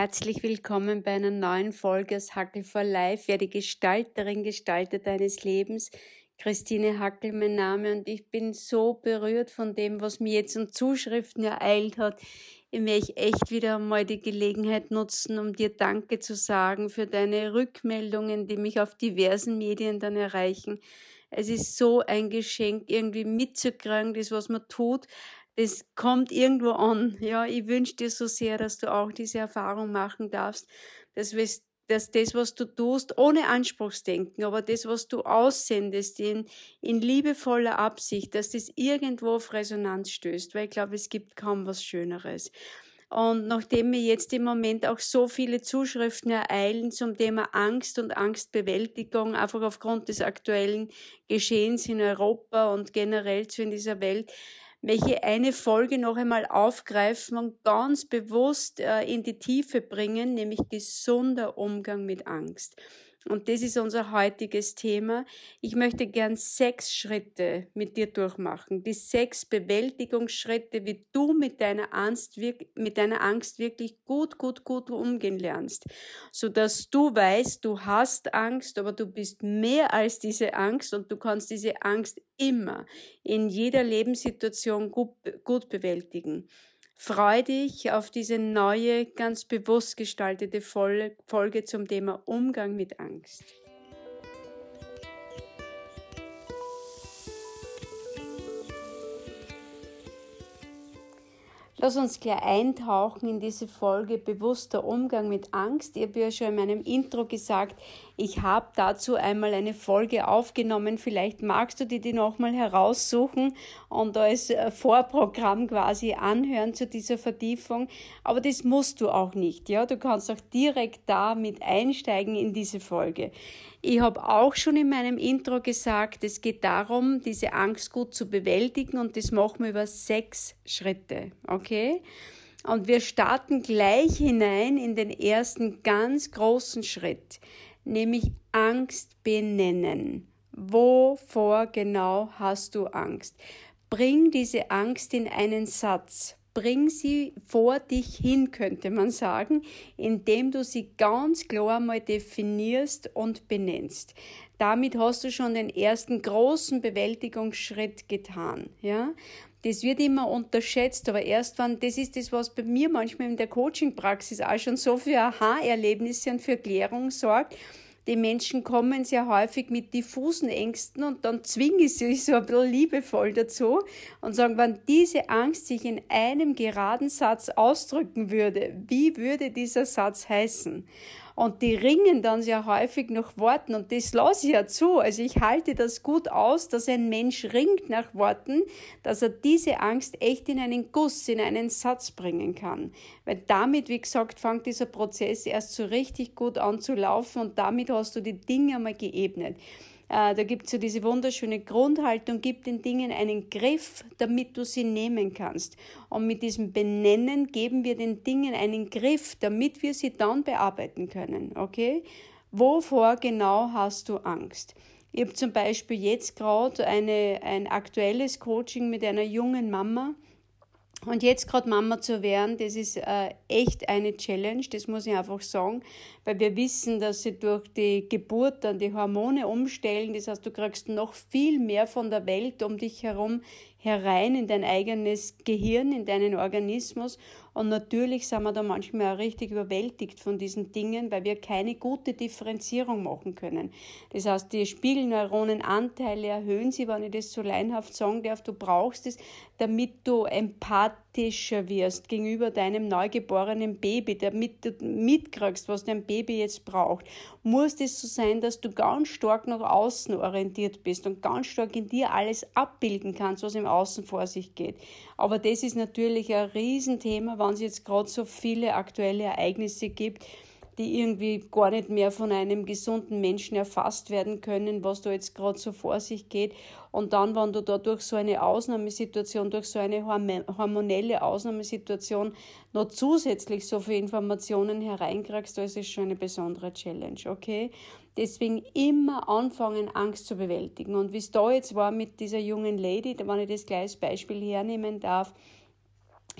Herzlich willkommen bei einer neuen Folge aus Hackel for Life. Werde Gestalterin, Gestalter deines Lebens. Christine Hackel mein Name und ich bin so berührt von dem, was mir jetzt an Zuschriften ereilt hat. Ich möchte echt wieder einmal die Gelegenheit nutzen, um dir Danke zu sagen für deine Rückmeldungen, die mich auf diversen Medien dann erreichen. Es ist so ein Geschenk, irgendwie mitzukriegen, das, was man tut, das kommt irgendwo an. Ja, ich wünsche dir so sehr, dass du auch diese Erfahrung machen darfst, dass, dass das, was du tust, ohne Anspruchsdenken, aber das, was du aussendest in, in liebevoller Absicht, dass das irgendwo auf Resonanz stößt, weil ich glaube, es gibt kaum was Schöneres. Und nachdem mir jetzt im Moment auch so viele Zuschriften ereilen zum Thema Angst und Angstbewältigung, einfach aufgrund des aktuellen Geschehens in Europa und generell zu in dieser Welt, welche eine Folge noch einmal aufgreifen und ganz bewusst äh, in die Tiefe bringen, nämlich gesunder Umgang mit Angst. Und das ist unser heutiges Thema. Ich möchte gern sechs Schritte mit dir durchmachen. Die sechs Bewältigungsschritte, wie du mit deiner Angst, mit deiner Angst wirklich gut, gut, gut umgehen lernst. Sodass du weißt, du hast Angst, aber du bist mehr als diese Angst und du kannst diese Angst immer in jeder Lebenssituation gut, gut bewältigen. Freu dich auf diese neue, ganz bewusst gestaltete Folge zum Thema Umgang mit Angst. Lass uns gleich eintauchen in diese Folge bewusster Umgang mit Angst. Ich habe ja schon in meinem Intro gesagt, ich habe dazu einmal eine Folge aufgenommen. Vielleicht magst du dir die nochmal heraussuchen und als äh, Vorprogramm quasi anhören zu dieser Vertiefung. Aber das musst du auch nicht. Ja, du kannst auch direkt da mit einsteigen in diese Folge. Ich habe auch schon in meinem Intro gesagt, es geht darum, diese Angst gut zu bewältigen und das machen wir über sechs Schritte. Okay? Und wir starten gleich hinein in den ersten ganz großen Schritt, nämlich Angst benennen. Wovor genau hast du Angst? Bring diese Angst in einen Satz bring sie vor dich hin, könnte man sagen, indem du sie ganz klar mal definierst und benennst. Damit hast du schon den ersten großen Bewältigungsschritt getan, ja. Das wird immer unterschätzt, aber erst wenn, das ist das, was bei mir manchmal in der Coaching-Praxis auch schon so für Aha-Erlebnisse und für Klärung sorgt, die Menschen kommen sehr häufig mit diffusen Ängsten und dann zwingen sie sich so ein bisschen liebevoll dazu und sagen, wenn diese Angst sich in einem geraden Satz ausdrücken würde, wie würde dieser Satz heißen? Und die ringen dann sehr häufig nach Worten und das lasse ich ja zu. Also ich halte das gut aus, dass ein Mensch ringt nach Worten, dass er diese Angst echt in einen Guss, in einen Satz bringen kann. Weil damit, wie gesagt, fängt dieser Prozess erst so richtig gut an zu laufen und damit hast du die Dinge einmal geebnet. Äh, da gibt es ja diese wunderschöne Grundhaltung, gib den Dingen einen Griff, damit du sie nehmen kannst. Und mit diesem Benennen geben wir den Dingen einen Griff, damit wir sie dann bearbeiten können. Okay? Wovor genau hast du Angst? Ich habe zum Beispiel jetzt gerade ein aktuelles Coaching mit einer jungen Mama, und jetzt gerade Mama zu werden, das ist äh, echt eine Challenge, das muss ich einfach sagen, weil wir wissen, dass sie durch die Geburt dann die Hormone umstellen. Das heißt, du kriegst noch viel mehr von der Welt um dich herum herein in dein eigenes Gehirn, in deinen Organismus. Und natürlich sind wir da manchmal auch richtig überwältigt von diesen Dingen, weil wir keine gute Differenzierung machen können. Das heißt, die Spiegelneuronenanteile erhöhen sie, wenn ich das so leinhaft sagen darf. Du brauchst es, damit du empathischer wirst gegenüber deinem neugeborenen Baby, damit du mitkriegst, was dein Baby jetzt braucht. Muss es so sein, dass du ganz stark nach außen orientiert bist und ganz stark in dir alles abbilden kannst, was im Außen vor sich geht. Aber das ist natürlich ein Riesenthema, es jetzt gerade so viele aktuelle Ereignisse gibt, die irgendwie gar nicht mehr von einem gesunden Menschen erfasst werden können, was da jetzt gerade so vor sich geht. Und dann, wenn du da durch so eine Ausnahmesituation, durch so eine hormonelle Ausnahmesituation noch zusätzlich so viele Informationen hereinkriegst, da ist es schon eine besondere Challenge, okay? Deswegen immer anfangen, Angst zu bewältigen. Und wie es da jetzt war mit dieser jungen Lady, wenn ich das gleich als Beispiel hernehmen darf,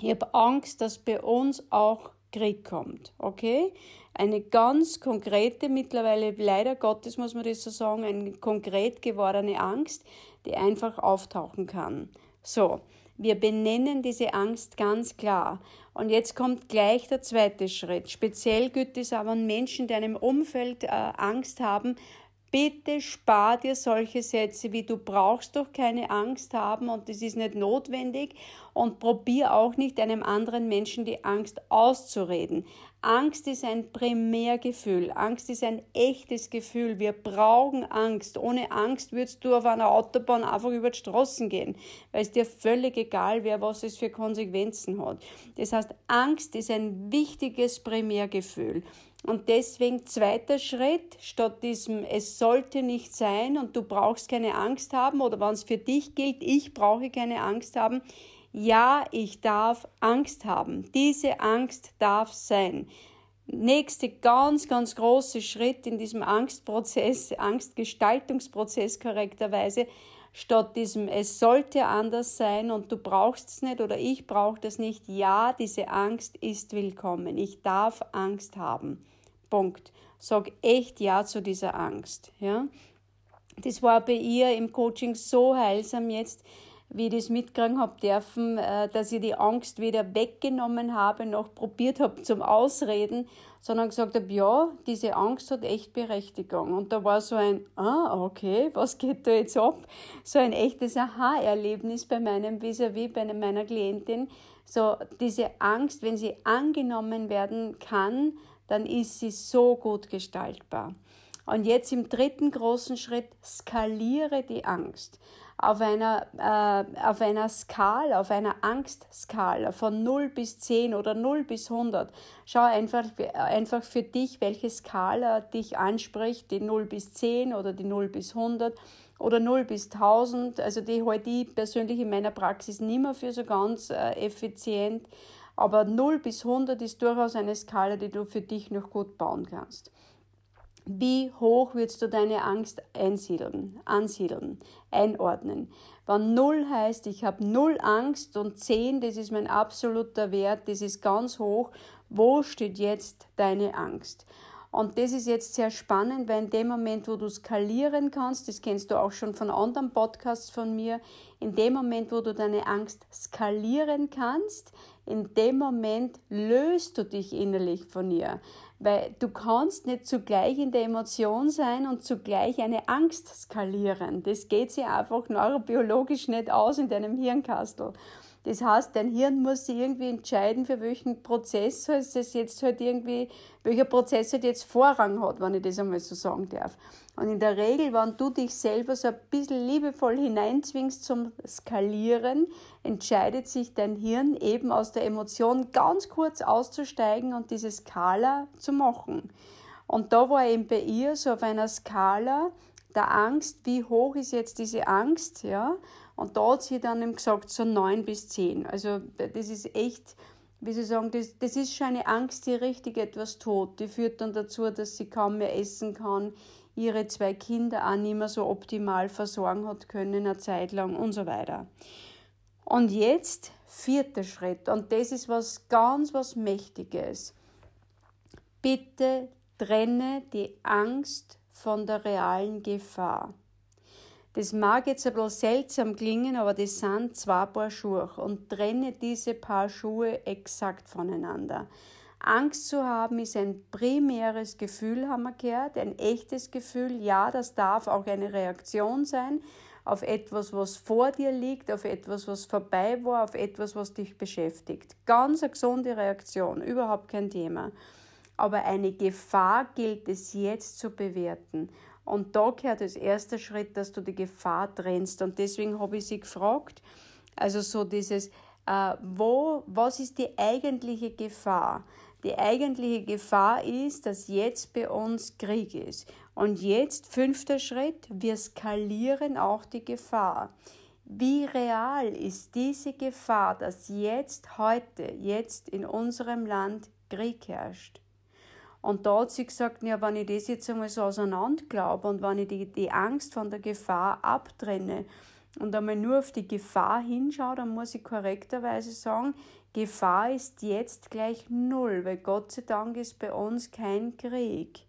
ich habe Angst, dass bei uns auch Krieg kommt. Okay? Eine ganz konkrete, mittlerweile leider Gottes muss man das so sagen, eine konkret gewordene Angst, die einfach auftauchen kann. So, wir benennen diese Angst ganz klar. Und jetzt kommt gleich der zweite Schritt. Speziell gilt es aber an Menschen, die in einem Umfeld äh, Angst haben, Bitte spar dir solche Sätze wie du brauchst doch keine Angst haben und das ist nicht notwendig und probier auch nicht einem anderen Menschen die Angst auszureden. Angst ist ein Primärgefühl. Angst ist ein echtes Gefühl. Wir brauchen Angst. Ohne Angst würdest du auf einer Autobahn einfach über die Straßen gehen, weil es dir völlig egal wäre, was es für Konsequenzen hat. Das heißt, Angst ist ein wichtiges Primärgefühl. Und deswegen zweiter Schritt, statt diesem es sollte nicht sein und du brauchst keine Angst haben oder wenn es für dich gilt, ich brauche keine Angst haben, ja, ich darf Angst haben. Diese Angst darf sein. Nächste ganz, ganz große Schritt in diesem Angstprozess, Angstgestaltungsprozess korrekterweise, statt diesem es sollte anders sein und du brauchst es nicht oder ich brauche das nicht. Ja, diese Angst ist willkommen. Ich darf Angst haben. Punkt. Sag echt Ja zu dieser Angst. Ja? Das war bei ihr im Coaching so heilsam jetzt, wie ich das mitkriegen habe dürfen, äh, dass ich die Angst weder weggenommen habe, noch probiert habe zum Ausreden, sondern gesagt habe, ja, diese Angst hat echt Berechtigung. Und da war so ein, ah, okay, was geht da jetzt ab? So ein echtes Aha-Erlebnis bei meinem Vis-à-vis, bei meiner Klientin. So diese Angst, wenn sie angenommen werden kann, dann ist sie so gut gestaltbar. Und jetzt im dritten großen Schritt skaliere die Angst auf einer, äh, auf einer Skala, auf einer Angstskala von 0 bis 10 oder 0 bis 100. Schau einfach, einfach für dich, welche Skala dich anspricht, die 0 bis 10 oder die 0 bis 100 oder 0 bis 1000. Also die halte ich persönlich in meiner Praxis nicht mehr für so ganz äh, effizient. Aber 0 bis 100 ist durchaus eine Skala, die du für dich noch gut bauen kannst. Wie hoch willst du deine Angst einsiedeln, ansiedeln, einordnen? Wenn 0 heißt, ich habe 0 Angst und 10, das ist mein absoluter Wert, das ist ganz hoch, wo steht jetzt deine Angst? Und das ist jetzt sehr spannend, weil in dem Moment, wo du skalieren kannst, das kennst du auch schon von anderen Podcasts von mir, in dem Moment, wo du deine Angst skalieren kannst, in dem Moment löst du dich innerlich von ihr. Weil du kannst nicht zugleich in der Emotion sein und zugleich eine Angst skalieren. Das geht sich einfach neurobiologisch nicht aus in deinem Hirnkastel. Das heißt, dein Hirn muss sich irgendwie entscheiden, für welchen Prozess es jetzt halt irgendwie, welcher Prozess halt jetzt Vorrang hat, wenn ich das einmal so sagen darf. Und in der Regel, wenn du dich selber so ein bisschen liebevoll hineinzwingst zum Skalieren, entscheidet sich dein Hirn eben aus der Emotion ganz kurz auszusteigen und diese Skala zu machen. Und da war eben bei ihr so auf einer Skala der Angst, wie hoch ist jetzt diese Angst, ja? Und da hat sie dann eben gesagt, so neun bis zehn. Also das ist echt, wie Sie sagen, das, das ist schon eine Angst, die richtig etwas tut. Die führt dann dazu, dass sie kaum mehr essen kann, ihre zwei Kinder auch nicht mehr so optimal versorgen hat können, eine Zeit lang und so weiter. Und jetzt vierter Schritt, und das ist was ganz was Mächtiges. Bitte trenne die Angst von der realen Gefahr. Das mag jetzt ein bisschen seltsam klingen, aber das sind zwei Paar Schuhe und trenne diese Paar Schuhe exakt voneinander. Angst zu haben ist ein primäres Gefühl, haben wir gehört, ein echtes Gefühl. Ja, das darf auch eine Reaktion sein auf etwas, was vor dir liegt, auf etwas, was vorbei war, auf etwas, was dich beschäftigt. Ganz eine gesunde Reaktion, überhaupt kein Thema. Aber eine Gefahr gilt es jetzt zu bewerten. Und da gehört als erster Schritt, dass du die Gefahr trennst. Und deswegen habe ich sie gefragt, also so dieses, äh, wo, was ist die eigentliche Gefahr? Die eigentliche Gefahr ist, dass jetzt bei uns Krieg ist. Und jetzt, fünfter Schritt, wir skalieren auch die Gefahr. Wie real ist diese Gefahr, dass jetzt, heute, jetzt in unserem Land Krieg herrscht? Und da hat sie gesagt, ja, wenn ich das jetzt einmal so auseinander glaube und wenn ich die, die Angst von der Gefahr abtrenne, und einmal nur auf die Gefahr hinschaue, dann muss ich korrekterweise sagen, Gefahr ist jetzt gleich null, weil Gott sei Dank ist bei uns kein Krieg.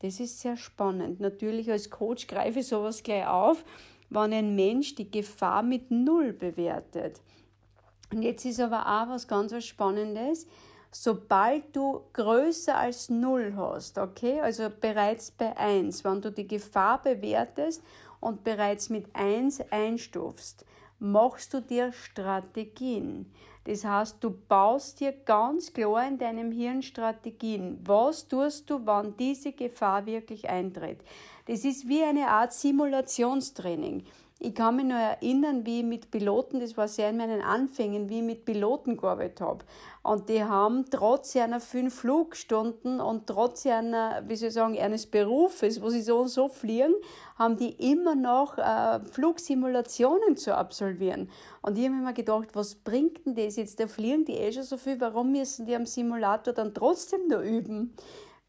Das ist sehr spannend. Natürlich als Coach greife ich sowas gleich auf, wenn ein Mensch die Gefahr mit null bewertet. Und jetzt ist aber auch was ganz was Spannendes. Sobald du größer als null hast, okay, also bereits bei eins, wenn du die Gefahr bewertest und bereits mit eins einstufst, machst du dir Strategien. Das heißt, du baust dir ganz klar in deinem Hirn Strategien. Was tust du, wann diese Gefahr wirklich eintritt? Das ist wie eine Art Simulationstraining. Ich kann mich nur erinnern, wie ich mit Piloten, das war sehr in meinen Anfängen, wie ich mit Piloten gearbeitet habe. Und die haben trotz einer fünf Flugstunden und trotz einer, wie soll ich sagen, eines Berufes, wo sie so und so fliegen, haben die immer noch äh, Flugsimulationen zu absolvieren. Und ich habe mir gedacht, was bringt denn das jetzt? Da fliegen die eh schon so viel, warum müssen die am Simulator dann trotzdem nur üben?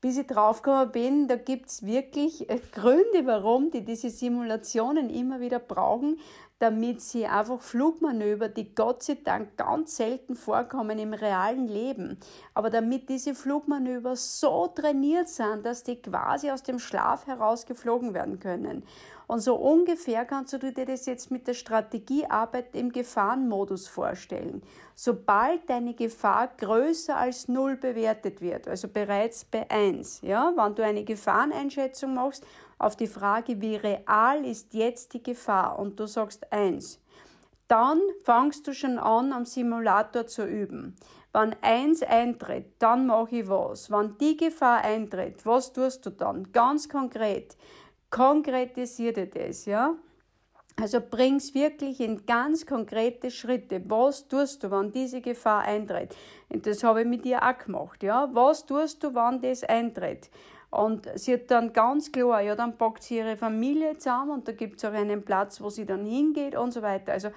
Bis ich draufgekommen bin, da gibt's wirklich äh, Gründe, warum die diese Simulationen immer wieder brauchen, damit sie einfach Flugmanöver, die Gott sei Dank ganz selten vorkommen im realen Leben, aber damit diese Flugmanöver so trainiert sind, dass die quasi aus dem Schlaf herausgeflogen werden können. Und so ungefähr kannst du dir das jetzt mit der Strategiearbeit im Gefahrenmodus vorstellen. Sobald deine Gefahr größer als null bewertet wird, also bereits bei eins, ja, wenn du eine Gefahreneinschätzung machst, auf die Frage, wie real ist jetzt die Gefahr und du sagst eins, dann fangst du schon an, am Simulator zu üben. Wenn eins eintritt, dann mache ich was. Wenn die Gefahr eintritt, was tust du dann? Ganz konkret konkretisiere das, ja. Also bring's wirklich in ganz konkrete Schritte. Was tust du, wenn diese Gefahr eintritt? Und das habe ich mit dir auch gemacht, ja. Was tust du, wenn das eintritt? Und sie hat dann ganz klar, ja, dann packt sie ihre Familie zusammen und da gibt's auch einen Platz, wo sie dann hingeht und so weiter. Also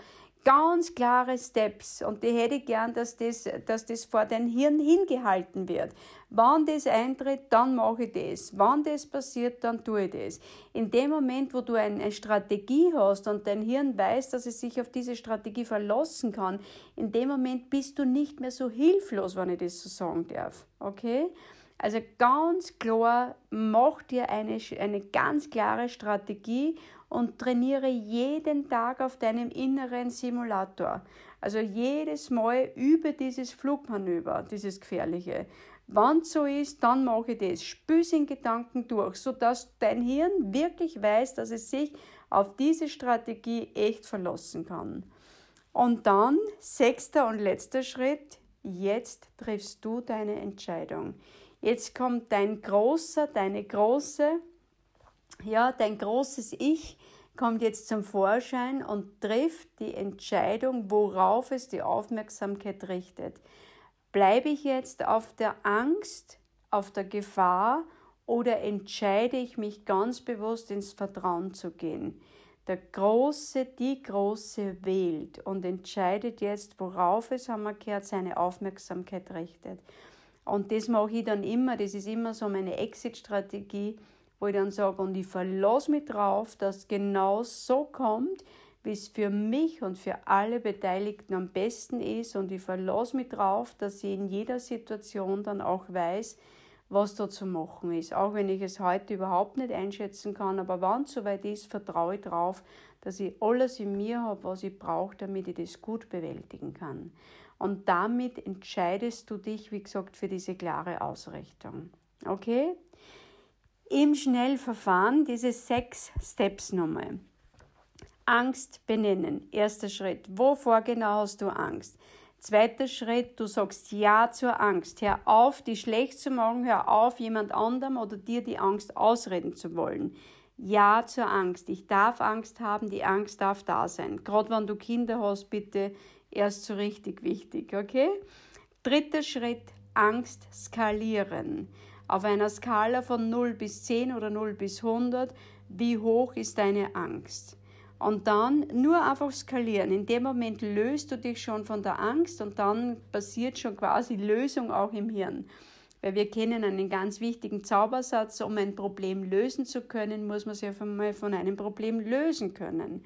ganz klare Steps und die hätte ich gern, dass das, dass das vor dein Hirn hingehalten wird. Wann das eintritt, dann mache ich das. Wann das passiert, dann tue ich das. In dem Moment, wo du eine Strategie hast und dein Hirn weiß, dass es sich auf diese Strategie verlassen kann, in dem Moment bist du nicht mehr so hilflos, wenn ich das so sagen darf. Okay? Also ganz klar, mach dir eine, eine ganz klare Strategie und trainiere jeden Tag auf deinem inneren Simulator. Also jedes Mal übe dieses Flugmanöver, dieses gefährliche. Wann so ist, dann mache ich das. Spüß in Gedanken durch, sodass dein Hirn wirklich weiß, dass es sich auf diese Strategie echt verlassen kann. Und dann, sechster und letzter Schritt, jetzt triffst du deine Entscheidung. Jetzt kommt dein großer, deine große, ja, dein großes Ich kommt jetzt zum Vorschein und trifft die Entscheidung, worauf es die Aufmerksamkeit richtet. Bleibe ich jetzt auf der Angst, auf der Gefahr oder entscheide ich mich ganz bewusst ins Vertrauen zu gehen? Der Große, die Große wählt und entscheidet jetzt, worauf es, haben wir gehört, seine Aufmerksamkeit richtet. Und das mache ich dann immer, das ist immer so meine Exit-Strategie wo ich dann sage, und ich verlasse mich drauf, dass genau so kommt, wie es für mich und für alle Beteiligten am besten ist. Und ich verlasse mich drauf, dass ich in jeder Situation dann auch weiß, was da zu machen ist. Auch wenn ich es heute überhaupt nicht einschätzen kann, aber wann es soweit ist, vertraue ich darauf, dass ich alles in mir habe, was ich brauche, damit ich das gut bewältigen kann. Und damit entscheidest du dich, wie gesagt, für diese klare Ausrichtung. Okay? Im Schnellverfahren diese sechs Steps nochmal. Angst benennen. Erster Schritt. Wovor genau hast du Angst? Zweiter Schritt, du sagst Ja zur Angst. Hör auf, die schlecht zu machen. Hör auf, jemand anderem oder dir die Angst ausreden zu wollen. Ja zur Angst. Ich darf Angst haben, die Angst darf da sein. Gerade wenn du Kinder hast, bitte erst so richtig wichtig, okay? Dritter Schritt, Angst skalieren. Auf einer Skala von 0 bis 10 oder 0 bis 100, wie hoch ist deine Angst? Und dann nur einfach skalieren. In dem Moment löst du dich schon von der Angst und dann passiert schon quasi Lösung auch im Hirn. Weil wir kennen einen ganz wichtigen Zaubersatz, um ein Problem lösen zu können, muss man sich einmal von einem Problem lösen können.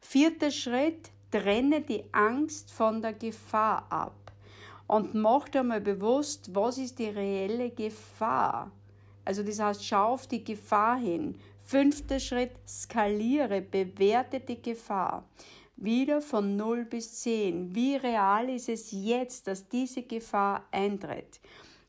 Vierter Schritt, trenne die Angst von der Gefahr ab und mach dir mal bewusst, was ist die reelle Gefahr. Also das heißt, schau auf die Gefahr hin. Fünfter Schritt, skaliere, bewerte die Gefahr. Wieder von 0 bis 10. Wie real ist es jetzt, dass diese Gefahr eintritt?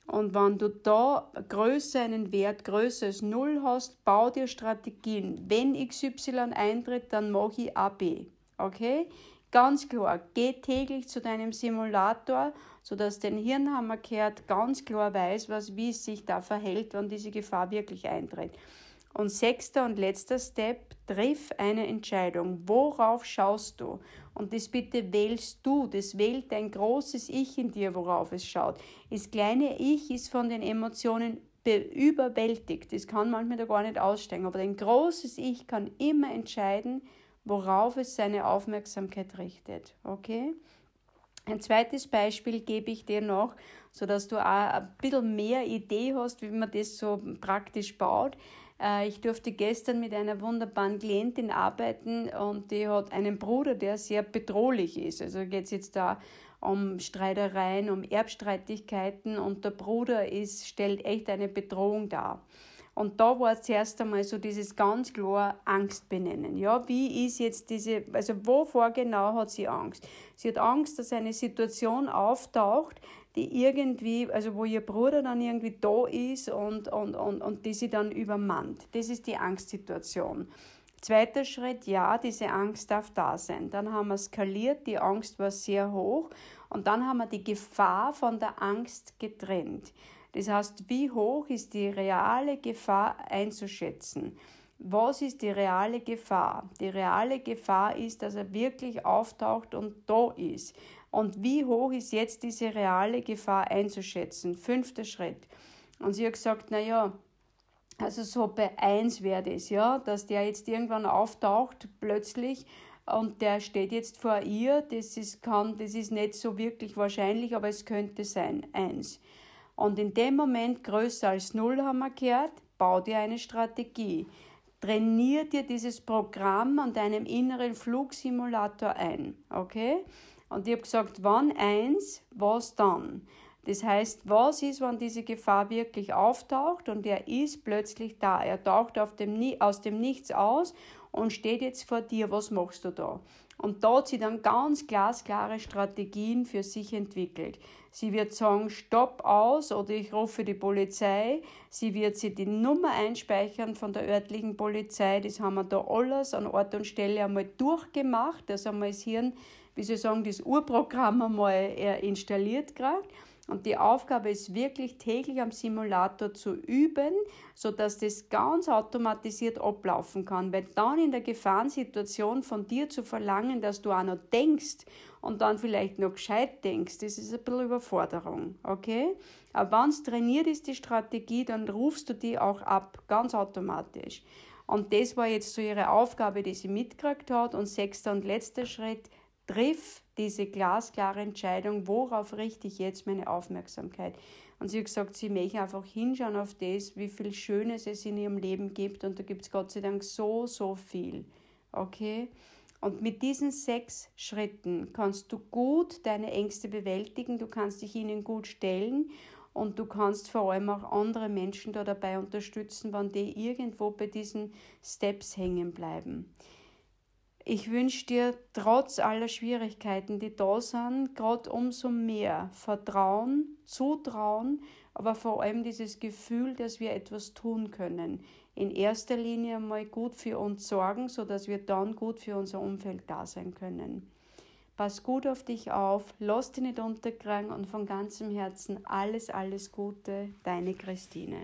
Und wenn du da größer einen Wert größer als 0 hast, bau dir Strategien. Wenn XY eintritt, dann mache ich AB. Okay? Ganz klar, geh täglich zu deinem Simulator, sodass dein Hirnhammerkehrt ganz klar weiß, was, wie es sich da verhält, wenn diese Gefahr wirklich eintritt. Und sechster und letzter Step, triff eine Entscheidung. Worauf schaust du? Und das bitte wählst du. Das wählt dein großes Ich in dir, worauf es schaut. Das kleine Ich ist von den Emotionen überwältigt. Das kann manchmal da gar nicht aussteigen. Aber dein großes Ich kann immer entscheiden, worauf es seine Aufmerksamkeit richtet. Okay? Ein zweites Beispiel gebe ich dir noch, sodass du auch ein bisschen mehr Idee hast, wie man das so praktisch baut. Äh, ich durfte gestern mit einer wunderbaren Klientin arbeiten und die hat einen Bruder, der sehr bedrohlich ist. Also geht es jetzt da um Streitereien, um Erbstreitigkeiten und der Bruder ist, stellt echt eine Bedrohung dar. Und da war zuerst einmal so dieses ganz klar Angst benennen. Ja, wie ist jetzt diese, also wovor genau hat sie Angst? Sie hat Angst, dass eine Situation auftaucht, die irgendwie, also wo ihr Bruder dann irgendwie da ist und, und, und, und die sie dann übermannt. Das ist die Angstsituation. Zweiter Schritt, ja, diese Angst darf da sein. Dann haben wir skaliert, die Angst war sehr hoch und dann haben wir die Gefahr von der Angst getrennt. Das heißt, wie hoch ist die reale Gefahr einzuschätzen? Was ist die reale Gefahr? Die reale Gefahr ist, dass er wirklich auftaucht und da ist. Und wie hoch ist jetzt diese reale Gefahr einzuschätzen? Fünfter Schritt. Und sie hat gesagt, na ja, also so bei eins wäre das, ja, dass der jetzt irgendwann auftaucht plötzlich und der steht jetzt vor ihr, das ist, kann, das ist nicht so wirklich wahrscheinlich, aber es könnte sein, eins. Und in dem Moment größer als null haben wir gehört, bau dir eine Strategie. Trainier dir dieses Programm an deinem inneren Flugsimulator ein. Okay? Und ich habe gesagt, wann eins, was dann? Das heißt, was ist, wenn diese Gefahr wirklich auftaucht und er ist plötzlich da? Er taucht dem, aus dem Nichts aus und steht jetzt vor dir. Was machst du da? Und da hat sie dann ganz glasklare Strategien für sich entwickelt. Sie wird sagen, stopp aus oder ich rufe die Polizei. Sie wird sich die Nummer einspeichern von der örtlichen Polizei. Das haben wir da alles an Ort und Stelle einmal durchgemacht. Das haben wir das Hirn, wie Sie sagen, das Urprogramm einmal installiert gekriegt. Und die Aufgabe ist wirklich täglich am Simulator zu üben, sodass das ganz automatisiert ablaufen kann. Weil dann in der Gefahrensituation von dir zu verlangen, dass du auch noch denkst und dann vielleicht noch gescheit denkst, das ist ein bisschen Überforderung. Okay? Aber wenn es trainiert ist, die Strategie, dann rufst du die auch ab, ganz automatisch. Und das war jetzt so ihre Aufgabe, die sie mitgekriegt hat. Und sechster und letzter Schritt, triff diese glasklare Entscheidung, worauf richte ich jetzt meine Aufmerksamkeit. Und sie hat gesagt, sie möchte einfach hinschauen auf das, wie viel Schönes es in ihrem Leben gibt. Und da gibt es Gott sei Dank so, so viel. Okay? Und mit diesen sechs Schritten kannst du gut deine Ängste bewältigen, du kannst dich ihnen gut stellen und du kannst vor allem auch andere Menschen da dabei unterstützen, wenn die irgendwo bei diesen Steps hängen bleiben. Ich wünsche dir trotz aller Schwierigkeiten, die da sind, gerade umso mehr Vertrauen, Zutrauen, aber vor allem dieses Gefühl, dass wir etwas tun können. In erster Linie mal gut für uns sorgen, sodass wir dann gut für unser Umfeld da sein können. Pass gut auf dich auf, lass dich nicht unterkriegen und von ganzem Herzen alles, alles Gute, deine Christine.